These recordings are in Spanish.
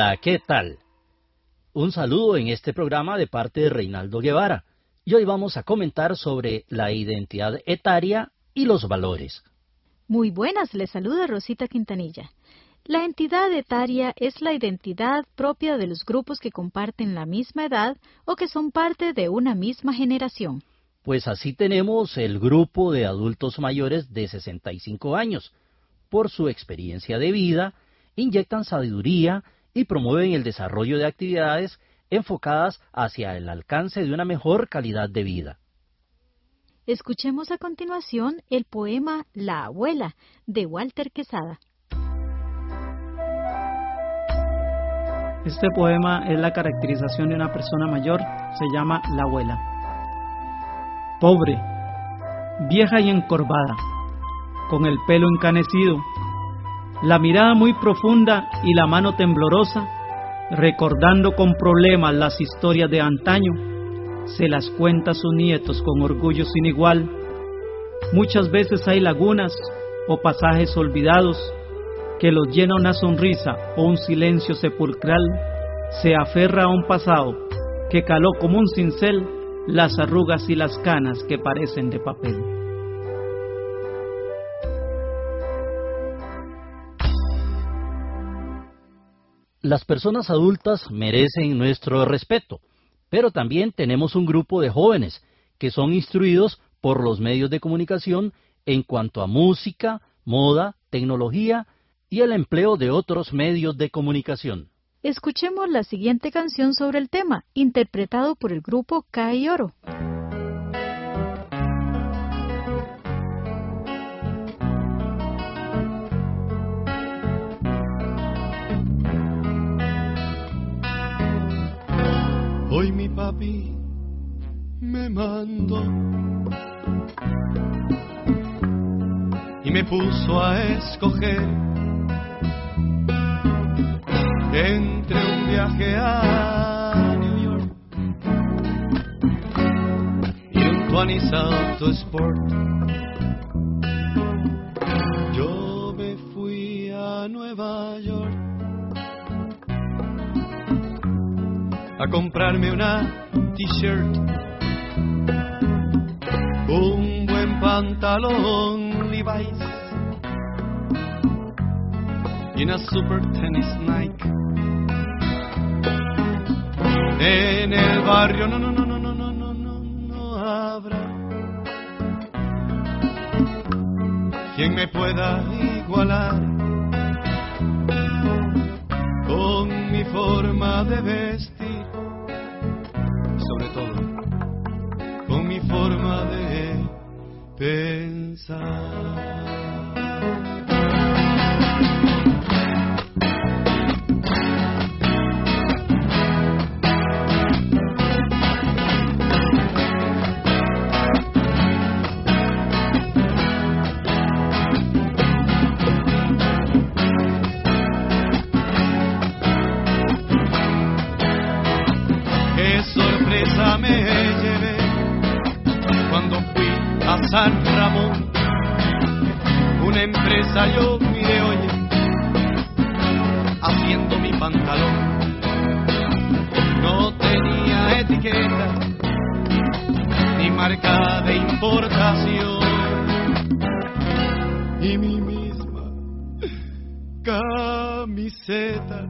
Hola, ¿qué tal? Un saludo en este programa de parte de Reinaldo Guevara. Y hoy vamos a comentar sobre la identidad etaria y los valores. Muy buenas, les saluda Rosita Quintanilla. La entidad etaria es la identidad propia de los grupos que comparten la misma edad o que son parte de una misma generación. Pues así tenemos el grupo de adultos mayores de 65 años. Por su experiencia de vida, inyectan sabiduría y promueven el desarrollo de actividades enfocadas hacia el alcance de una mejor calidad de vida. Escuchemos a continuación el poema La abuela de Walter Quesada. Este poema es la caracterización de una persona mayor, se llama La abuela. Pobre, vieja y encorvada, con el pelo encanecido, la mirada muy profunda y la mano temblorosa, recordando con problemas las historias de antaño, se las cuenta a sus nietos con orgullo sin igual. Muchas veces hay lagunas o pasajes olvidados que los llena una sonrisa o un silencio sepulcral, se aferra a un pasado que caló como un cincel las arrugas y las canas que parecen de papel. Las personas adultas merecen nuestro respeto, pero también tenemos un grupo de jóvenes que son instruidos por los medios de comunicación en cuanto a música, moda, tecnología y el empleo de otros medios de comunicación. Escuchemos la siguiente canción sobre el tema, interpretado por el grupo Kai Oro. Me y me puso a escoger entre un viaje a New York y un 20 Auto Sport. Yo me fui a Nueva York a comprarme una t-shirt, un buen pantalón Levi's y una super tennis Nike. En el barrio no, no, no, no, no, no, no, no, no habrá quien me pueda igualar con mi forma de vestir, forma de pensar. San Ramón. Una empresa yo miré, oye, haciendo mi pantalón. No tenía etiqueta ni marca de importación. Y mi misma camiseta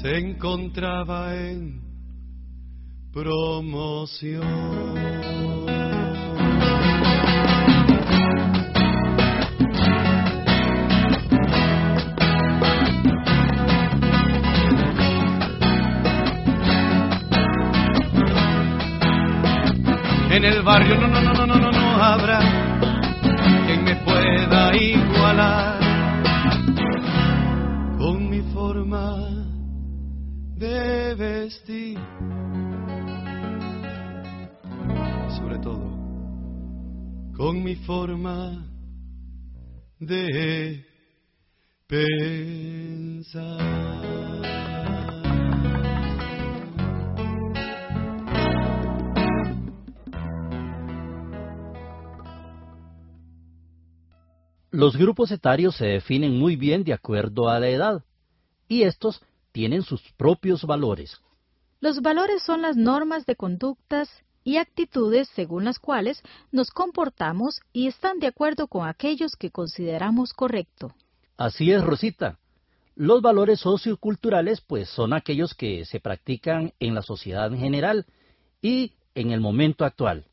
se encontraba en promoción. En el barrio no, no, no, no, no, no, habrá quien me pueda igualar con mi forma de vestir. Con mi forma de pensar. Los grupos etarios se definen muy bien de acuerdo a la edad, y estos tienen sus propios valores. Los valores son las normas de conductas y actitudes según las cuales nos comportamos y están de acuerdo con aquellos que consideramos correcto. Así es, Rosita. Los valores socioculturales pues son aquellos que se practican en la sociedad en general y en el momento actual.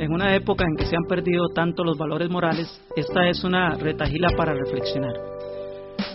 En una época en que se han perdido tanto los valores morales, esta es una retahila para reflexionar.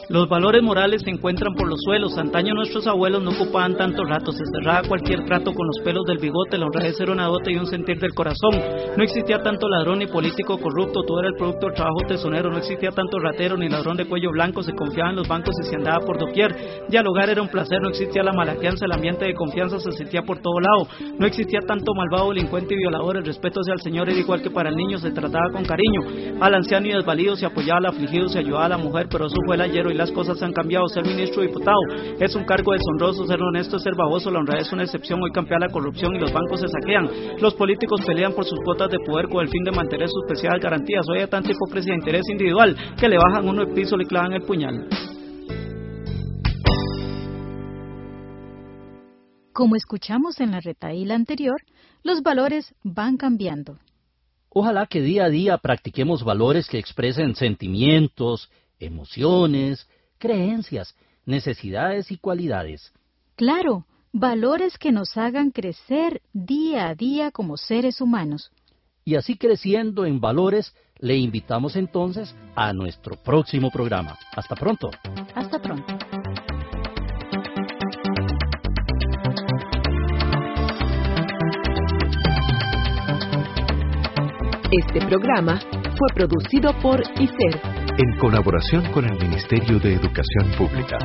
Los valores morales se encuentran por los suelos. Antaño nuestros abuelos no ocupaban tanto rato, se cerraba cualquier trato con los pelos del bigote, la honradez era una dote y un sentir del corazón. No existía tanto ladrón ni político corrupto, todo era el producto del trabajo tesonero. No existía tanto ratero ni ladrón de cuello blanco, se confiaba en los bancos y se andaba por doquier. Dialogar era un placer, no existía la malaqueanza, el ambiente de confianza se sentía por todo lado. No existía tanto malvado, delincuente y violador, el respeto hacia el Señor era igual que para el niño, se trataba con cariño. Al anciano y desvalido se apoyaba al afligido, se ayudaba a la mujer, pero eso fue el ayer las cosas han cambiado ser ministro o diputado. Es un cargo deshonroso, ser honesto, ser baboso, la honradez es una excepción. Hoy campea la corrupción y los bancos se saquean. Los políticos pelean por sus cuotas de poder con el fin de mantener sus especiales garantías. Hoy hay tanta hipocresía e interés individual que le bajan uno el piso y le clavan el puñal. Como escuchamos en la retaíla anterior, los valores van cambiando. Ojalá que día a día practiquemos valores que expresen sentimientos, emociones, creencias, necesidades y cualidades. Claro, valores que nos hagan crecer día a día como seres humanos. Y así creciendo en valores, le invitamos entonces a nuestro próximo programa. Hasta pronto. Hasta pronto. Este programa fue producido por ICER en colaboración con el Ministerio de Educación Pública.